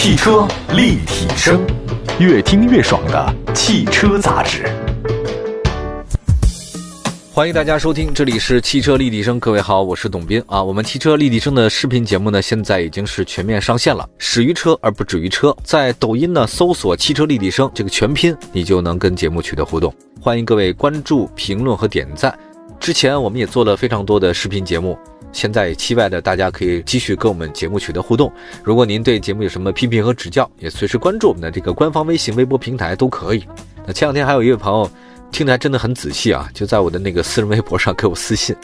汽车立体声，越听越爽的汽车杂志。欢迎大家收听，这里是汽车立体声。各位好，我是董斌啊。我们汽车立体声的视频节目呢，现在已经是全面上线了。始于车而不止于车，在抖音呢搜索“汽车立体声”这个全拼，你就能跟节目取得互动。欢迎各位关注、评论和点赞。之前我们也做了非常多的视频节目，现在期待的大家可以继续跟我们节目取得互动。如果您对节目有什么批评和指教，也随时关注我们的这个官方微信、微博平台都可以。那前两天还有一位朋友。听的还真的很仔细啊，就在我的那个私人微博上给我私信，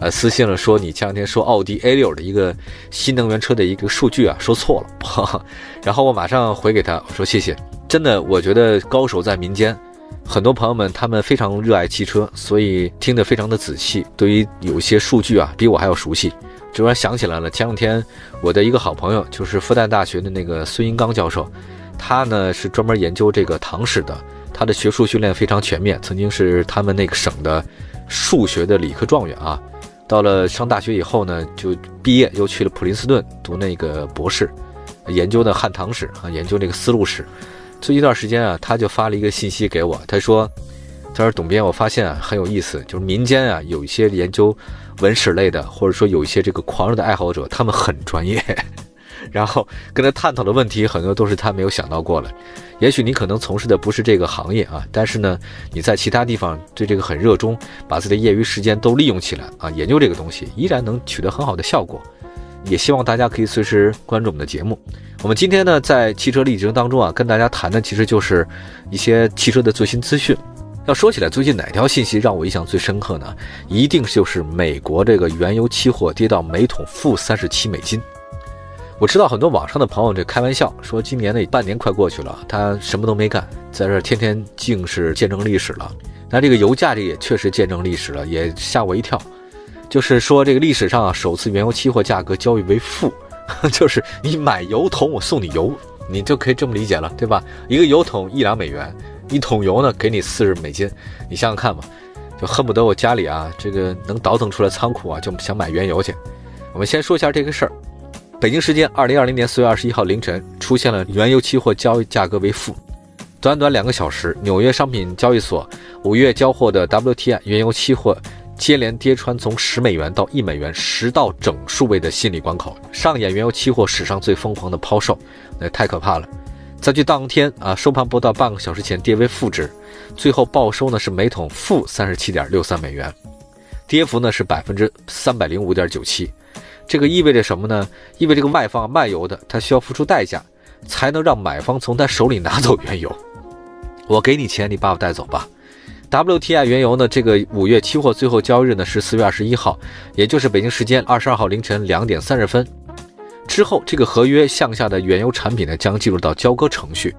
呃，私信了说你前两天说奥迪 A 六的一个新能源车的一个数据啊说错了，然后我马上回给他我说谢谢，真的我觉得高手在民间，很多朋友们他们非常热爱汽车，所以听得非常的仔细，对于有些数据啊比我还要熟悉。突然想起来了，前两天我的一个好朋友就是复旦大学的那个孙英刚教授，他呢是专门研究这个唐史的。他的学术训练非常全面，曾经是他们那个省的数学的理科状元啊。到了上大学以后呢，就毕业又去了普林斯顿读那个博士，研究的汉唐史啊，研究那个丝路史。最近一段时间啊，他就发了一个信息给我，他说：“他说董编，我发现啊很有意思，就是民间啊有一些研究文史类的，或者说有一些这个狂热的爱好者，他们很专业。”然后跟他探讨的问题很多都是他没有想到过的。也许你可能从事的不是这个行业啊，但是呢，你在其他地方对这个很热衷，把自己的业余时间都利用起来啊，研究这个东西，依然能取得很好的效果。也希望大家可以随时关注我们的节目。我们今天呢，在汽车历程当中啊，跟大家谈的其实就是一些汽车的最新资讯。要说起来，最近哪条信息让我印象最深刻呢？一定就是美国这个原油期货跌到每桶负三十七美金。我知道很多网上的朋友这开玩笑说，今年的半年快过去了，他什么都没干，在这天天竟是见证历史了。那这个油价这也确实见证历史了，也吓我一跳。就是说这个历史上啊，首次原油期货价格交易为负，就是你买油桶我送你油，你就可以这么理解了，对吧？一个油桶一两美元，一桶油呢给你四十美金，你想想看吧，就恨不得我家里啊这个能倒腾出来仓库啊，就想买原油去。我们先说一下这个事儿。北京时间二零二零年四月二十一号凌晨，出现了原油期货交易价格为负。短短两个小时，纽约商品交易所五月交货的 WTI 原油期货接连跌穿从十美元到一美元十道整数位的心理关口，上演原油期货史上最疯狂的抛售，那太可怕了。在距当天啊收盘不到半个小时前跌为负值，最后报收呢是每桶负三十七点六三美元，跌幅呢是百分之三百零五点九七。这个意味着什么呢？意味着这个卖方卖油的，他需要付出代价，才能让买方从他手里拿走原油。我给你钱，你把我带走吧。WTI 原油呢？这个五月期货最后交易日呢是四月二十一号，也就是北京时间二十二号凌晨两点三十分之后，这个合约项下的原油产品呢将进入到交割程序。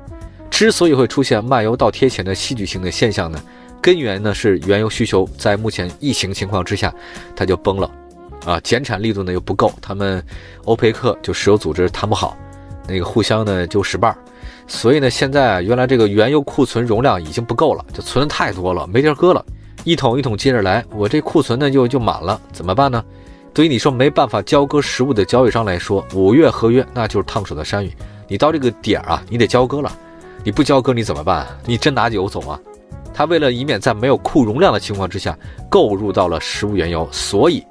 之所以会出现卖油倒贴钱的戏剧性的现象呢，根源呢是原油需求在目前疫情情况之下，它就崩了。啊，减产力度呢又不够，他们欧佩克就石油组织谈不好，那个互相呢就使绊儿，所以呢现在啊，原来这个原油库存容量已经不够了，就存的太多了，没地儿搁了，一桶一桶接着来，我这库存呢就就满了，怎么办呢？对于你说没办法交割实物的交易商来说，五月合约那就是烫手的山芋，你到这个点儿啊，你得交割了，你不交割你怎么办？你真拿油走吗？他为了以免在没有库容量的情况之下购入到了实物原油，所以。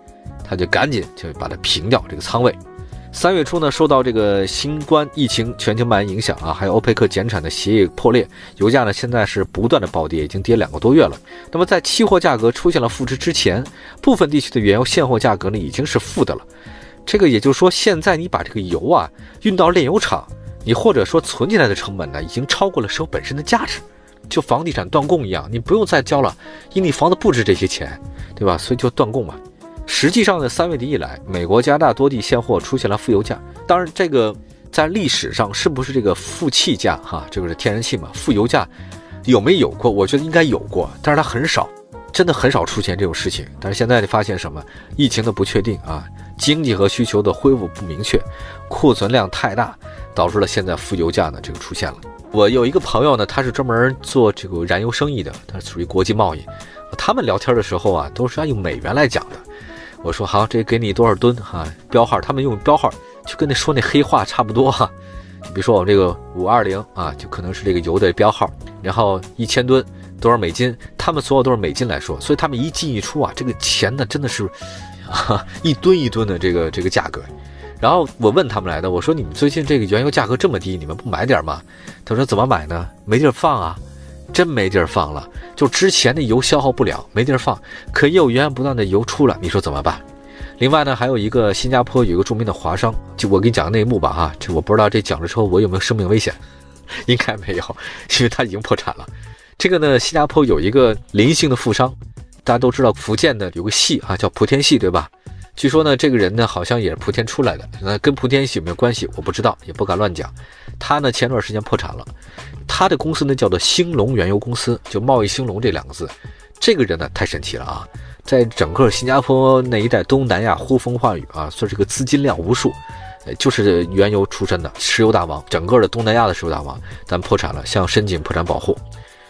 他就赶紧就把它平掉这个仓位。三月初呢，受到这个新冠疫情全球蔓延影响啊，还有欧佩克减产的协议破裂，油价呢现在是不断的暴跌，已经跌两个多月了。那么在期货价格出现了负值之前，部分地区的原油现货价格呢已经是负的了。这个也就是说，现在你把这个油啊运到炼油厂，你或者说存起来的成本呢，已经超过了石油本身的价值，就房地产断供一样，你不用再交了，因为你房子不值这些钱，对吧？所以就断供嘛。实际上呢，三月底以来，美国、加大多地现货出现了负油价。当然，这个在历史上是不是这个负气价？哈，这个是天然气嘛？负油价有没有过？我觉得应该有过，但是它很少，真的很少出现这种事情。但是现在你发现什么？疫情的不确定啊，经济和需求的恢复不明确，库存量太大，导致了现在负油价呢这个出现了。我有一个朋友呢，他是专门做这个燃油生意的，他属于国际贸易。他们聊天的时候啊，都是要用美元来讲的。我说好，这给你多少吨哈？标号，他们用标号，就跟那说那黑话差不多哈。比如说我们这个五二零啊，就可能是这个油的标号，然后一千吨多少美金，他们所有都是美金来说，所以他们一进一出啊，这个钱呢真的是啊一吨一吨的这个这个价格。然后我问他们来的，我说你们最近这个原油价格这么低，你们不买点吗？他说怎么买呢？没地儿放啊，真没地儿放了。就之前的油消耗不了，没地儿放，可又源源不断的油出来，你说怎么办？另外呢，还有一个新加坡有一个著名的华商，就我给你讲个内幕吧哈，这我不知道这讲了之后我有没有生命危险，应该没有，因为他已经破产了。这个呢，新加坡有一个林姓的富商，大家都知道福建的有个系啊，叫莆田系，对吧？据说呢，这个人呢好像也是莆田出来的，那跟莆田系有没有关系？我不知道，也不敢乱讲。他呢前段时间破产了，他的公司呢叫做兴隆原油公司，就贸易兴隆这两个字。这个人呢太神奇了啊，在整个新加坡那一带东南亚呼风唤雨啊，算是个资金量无数，呃，就是原油出身的石油大王，整个的东南亚的石油大王，但破产了，向申请破产保护。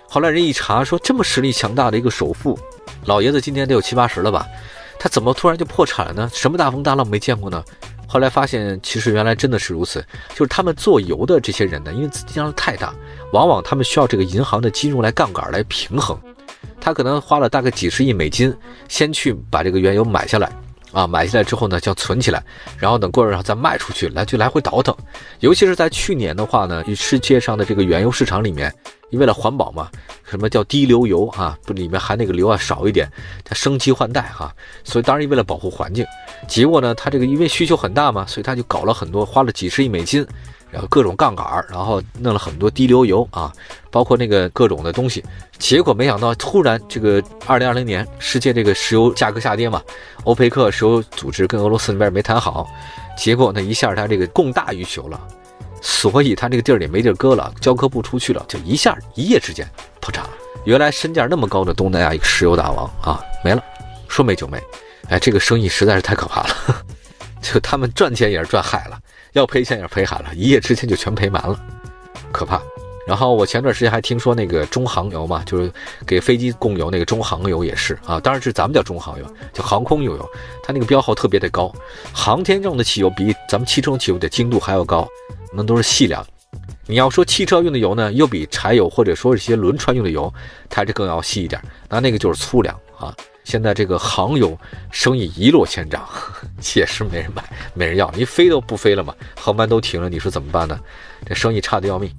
后来人一查说，这么实力强大的一个首富，老爷子今年得有七八十了吧？他怎么突然就破产了呢？什么大风大浪没见过呢？后来发现，其实原来真的是如此，就是他们做油的这些人呢，因为资金量太大，往往他们需要这个银行的金融来杠杆来平衡。他可能花了大概几十亿美金，先去把这个原油买下来，啊，买下来之后呢，就要存起来，然后等过日子再卖出去，来就来回倒腾。尤其是在去年的话呢，世界上的这个原油市场里面。因为了环保嘛，什么叫低硫油啊？不，里面含那个硫啊少一点，它升级换代哈。所以当然为了保护环境，结果呢，它这个因为需求很大嘛，所以他就搞了很多，花了几十亿美金，然后各种杠杆，然后弄了很多低硫油啊，包括那个各种的东西。结果没想到，突然这个二零二零年世界这个石油价格下跌嘛，欧佩克石油组织跟俄罗斯那边没谈好，结果呢一下它这个供大于求了。所以他这个地儿也没地儿搁了，交割不出去了，就一下一夜之间破产了。原来身价那么高的东南亚一个石油大王啊，没了，说没就没。哎，这个生意实在是太可怕了，就他们赚钱也是赚海了，要赔钱也是赔海了，一夜之间就全赔完了，可怕。然后我前段时间还听说那个中航油嘛，就是给飞机供油那个中航油也是啊，当然是咱们叫中航油，叫航空油油，它那个标号特别的高，航天用的汽油比咱们汽车用汽油的精度还要高。那都是细粮，你要说汽车用的油呢，又比柴油或者说一些轮船用的油，它这更要细一点。那那个就是粗粮啊。现在这个航油生意一落千丈，也是没人买，没人要，你飞都不飞了嘛，航班都停了，你说怎么办呢？这生意差的要命。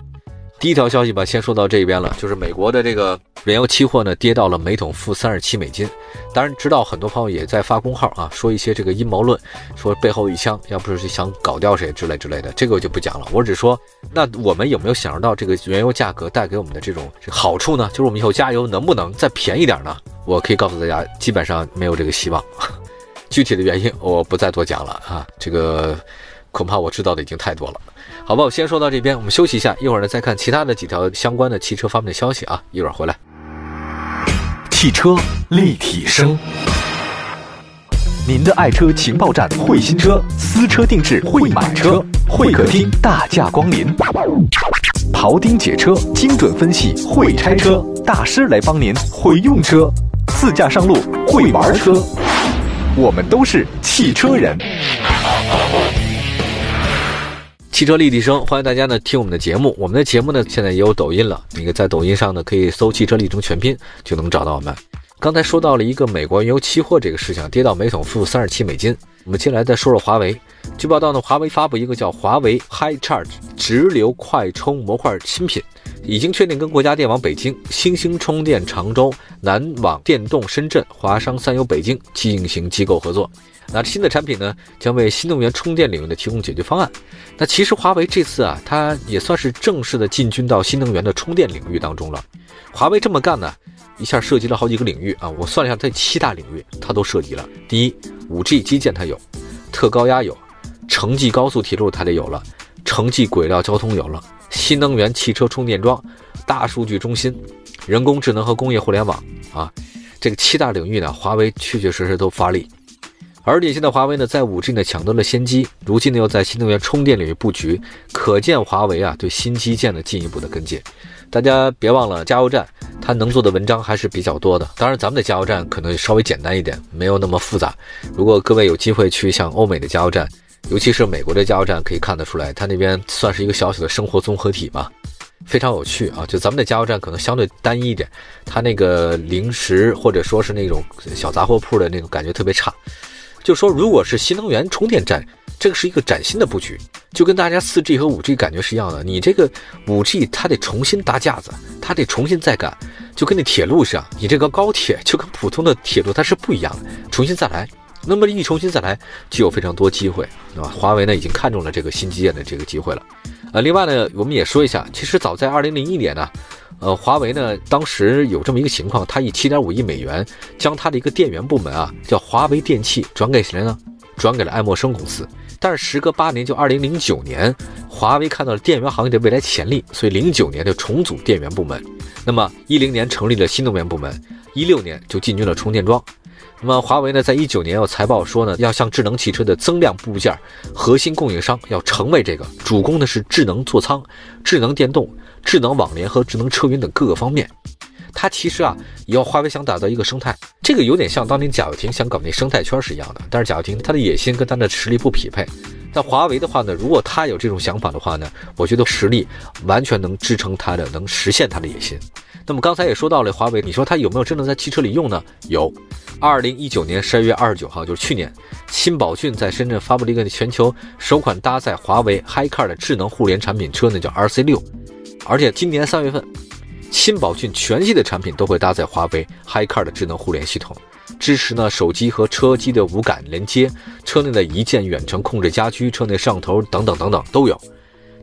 第一条消息吧，先说到这边了，就是美国的这个原油期货呢，跌到了每桶负三十七美金。当然，知道很多朋友也在发公号啊，说一些这个阴谋论，说背后一枪，要不是想搞掉谁之类之类的，这个我就不讲了。我只说，那我们有没有想到这个原油价格带给我们的这种好处呢？就是我们以后加油能不能再便宜点呢？我可以告诉大家，基本上没有这个希望。具体的原因我不再多讲了啊，这个恐怕我知道的已经太多了。好吧，我先说到这边，我们休息一下，一会儿呢再看其他的几条相关的汽车方面的消息啊，一会儿回来。汽车立体声，您的爱车情报站，会新车，私车定制，会买车，会客厅大驾光临，庖丁解车，精准分析，会拆车大师来帮您，会用车，自驾上路，会玩车，我们都是汽车人。汽车立体声，欢迎大家呢听我们的节目。我们的节目呢现在也有抖音了，那个在抖音上呢可以搜“汽车立体声全拼”就能找到我们。刚才说到了一个美国原油期货这个事情，跌到每桶负三十七美金。我们接下来再说说华为。据报道呢，华为发布一个叫华为 High Charge 直流快充模块新品，已经确定跟国家电网北京、新兴充电常州、南网电动深圳、华商三油北京进行机构合作。那新的产品呢，将为新能源充电领域的提供解决方案。那其实华为这次啊，它也算是正式的进军到新能源的充电领域当中了。华为这么干呢，一下涉及了好几个领域啊。我算了一下，这七大领域它都涉及了。第一，5G 基建它有，特高压有，城际高速铁路它得有了，城际轨道交通有了，新能源汽车充电桩、大数据中心、人工智能和工业互联网啊，这个七大领域呢，华为确确实实都发力。而且现在华为呢，在五 G 呢抢得了先机，如今呢又在新能源充电领域布局，可见华为啊对新基建的进一步的跟进。大家别忘了，加油站它能做的文章还是比较多的。当然，咱们的加油站可能稍微简单一点，没有那么复杂。如果各位有机会去像欧美的加油站，尤其是美国的加油站，可以看得出来，它那边算是一个小小的生活综合体吧，非常有趣啊。就咱们的加油站可能相对单一一点，它那个零食或者说是那种小杂货铺的那种感觉特别差。就说如果是新能源充电站，这个是一个崭新的布局，就跟大家四 G 和五 G 感觉是一样的。你这个五 G 它得重新搭架子，它得重新再赶，就跟那铁路上，你这个高铁就跟普通的铁路它是不一样的，重新再来。那么一重新再来，就有非常多机会，啊。华为呢已经看中了这个新基建的这个机会了。呃，另外呢，我们也说一下，其实早在二零零一年呢，呃，华为呢当时有这么一个情况，它以七点五亿美元将它的一个电源部门啊，叫华为电器转给谁呢？转给了爱默生公司。但是时隔八年，就二零零九年，华为看到了电源行业的未来潜力，所以零九年就重组电源部门。那么一零年成立了新能源部门，一六年就进军了充电桩。那么华为呢，在一九年有财报说呢，要向智能汽车的增量部件核心供应商，要成为这个主攻的是智能座舱、智能电动、智能网联和智能车云等各个方面。它其实啊，要华为想打造一个生态，这个有点像当年贾跃亭想搞那生态圈是一样的。但是贾跃亭他的野心跟他的实力不匹配。但华为的话呢，如果他有这种想法的话呢，我觉得实力完全能支撑他的，能实现他的野心。那么刚才也说到了华为，你说它有没有真的在汽车里用呢？有。二零一九年十二月二十九号，就是去年，新宝骏在深圳发布了一个全球首款搭载华为 HiCar 的智能互联产品车，那叫 RC 六。而且今年三月份，新宝骏全系的产品都会搭载华为 HiCar 的智能互联系统，支持呢手机和车机的无感连接，车内的一键远程控制家居，车内摄像头等等等等都有。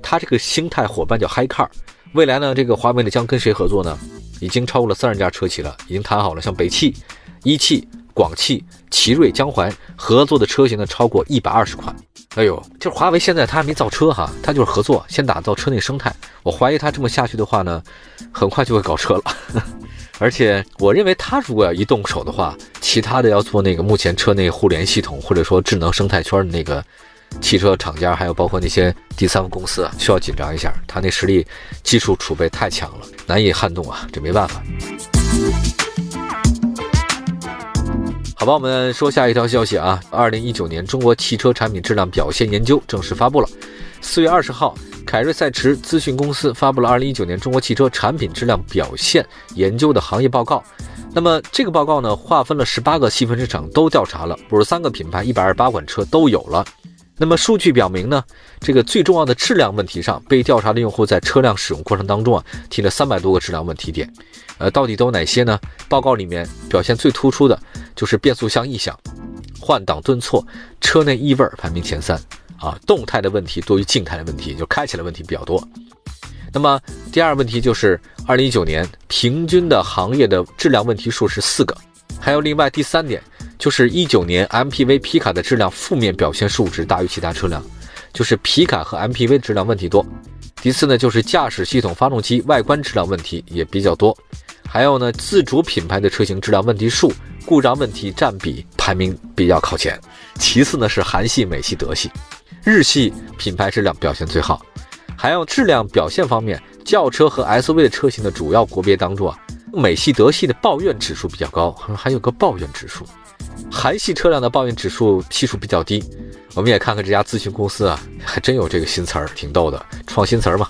它这个星态伙伴叫 HiCar。未来呢，这个华为呢将跟谁合作呢？已经超过了三十家车企了，已经谈好了，像北汽、一汽、广汽、奇瑞、江淮合作的车型呢超过一百二十款。哎呦，就是华为现在它还没造车哈，它就是合作，先打造车内生态。我怀疑它这么下去的话呢，很快就会搞车了。而且我认为它如果要一动手的话，其他的要做那个目前车内互联系统或者说智能生态圈的那个。汽车厂家还有包括那些第三方公司啊，需要紧张一下，他那实力、技术储备太强了，难以撼动啊，这没办法。好吧，我们说下一条消息啊，二零一九年中国汽车产品质量表现研究正式发布了。四月二十号，凯瑞赛驰咨询公司发布了二零一九年中国汽车产品质量表现研究的行业报告。那么这个报告呢，划分了十八个细分市场都调查了，五十三个品牌，一百二十八款车都有了。那么数据表明呢，这个最重要的质量问题上，被调查的用户在车辆使用过程当中啊，提了三百多个质量问题点，呃，到底都有哪些呢？报告里面表现最突出的就是变速箱异响、换挡顿挫、车内异味排名前三啊，动态的问题多于静态的问题，就开起来问题比较多。那么第二问题就是二零一九年平均的行业的质量问题数是四个，还有另外第三点。就是一九年 MPV 皮卡的质量负面表现数值大于其他车辆，就是皮卡和 MPV 质量问题多。第四呢，就是驾驶系统、发动机外观质量问题也比较多。还有呢，自主品牌的车型质量问题数、故障问题占比排名比较靠前。其次呢是韩系、美系、德系，日系品牌质量表现最好。还有质量表现方面，轿车和 SUV 的车型的主要国别当中啊，美系、德系的抱怨指数比较高，还有个抱怨指数。韩系车辆的抱怨指数系数比较低，我们也看看这家咨询公司啊，还真有这个新词儿，挺逗的，创新词儿嘛。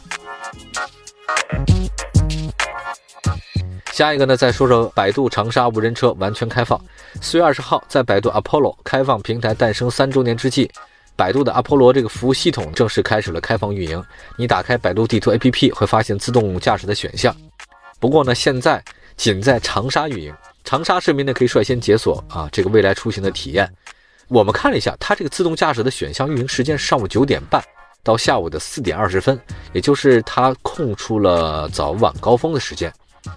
下一个呢，再说说百度长沙无人车完全开放。四月二十号，在百度 Apollo 开放平台诞生三周年之际，百度的阿波罗这个服务系统正式开始了开放运营。你打开百度地图 APP 会发现自动驾驶的选项，不过呢，现在仅在长沙运营。长沙市民呢可以率先解锁啊这个未来出行的体验。我们看了一下，它这个自动驾驶的选项运营时间上午九点半到下午的四点二十分，也就是它空出了早晚高峰的时间。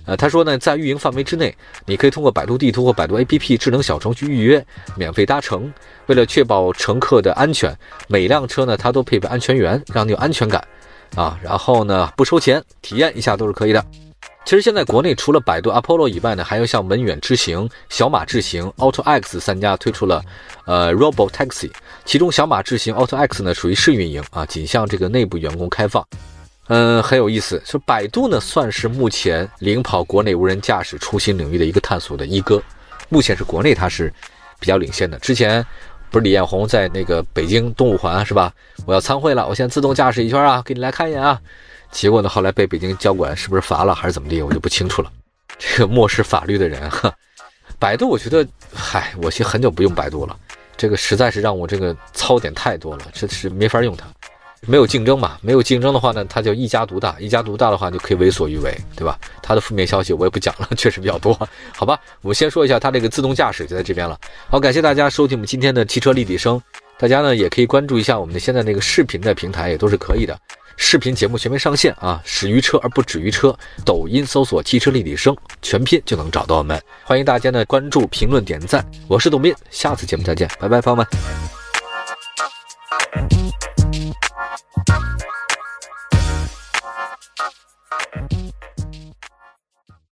呃，他说呢，在运营范围之内，你可以通过百度地图或百度 APP 智能小程序预约免费搭乘。为了确保乘客的安全，每辆车呢它都配备安全员，让你有安全感啊。然后呢不收钱，体验一下都是可以的。其实现在国内除了百度 Apollo 以外呢，还有像文远智行、小马智行、Auto X 三家推出了呃 Robo Taxi，其中小马智行 Auto X 呢属于试运营啊，仅向这个内部员工开放。嗯，很有意思，说百度呢算是目前领跑国内无人驾驶出行领域的一个探索的一哥，目前是国内它是比较领先的。之前不是李彦宏在那个北京东五环是吧？我要参会了，我先自动驾驶一圈啊，给你来看一眼啊。结果呢，后来被北京交管是不是罚了还是怎么地，我就不清楚了。这个漠视法律的人，哈，百度我觉得，嗨，我其实很久不用百度了，这个实在是让我这个槽点太多了，这是没法用它。没有竞争嘛？没有竞争的话呢，它就一家独大。一家独大的话，就可以为所欲为，对吧？它的负面消息我也不讲了，确实比较多。好吧，我们先说一下它这个自动驾驶就在这边了。好，感谢大家收听我们今天的汽车立体声。大家呢也可以关注一下我们的现在那个视频的平台，也都是可以的。视频节目全面上线啊！始于车而不止于车，抖音搜索“汽车立体声”全拼就能找到我们。欢迎大家呢关注、评论、点赞。我是董斌，下次节目再见，拜拜，朋友们。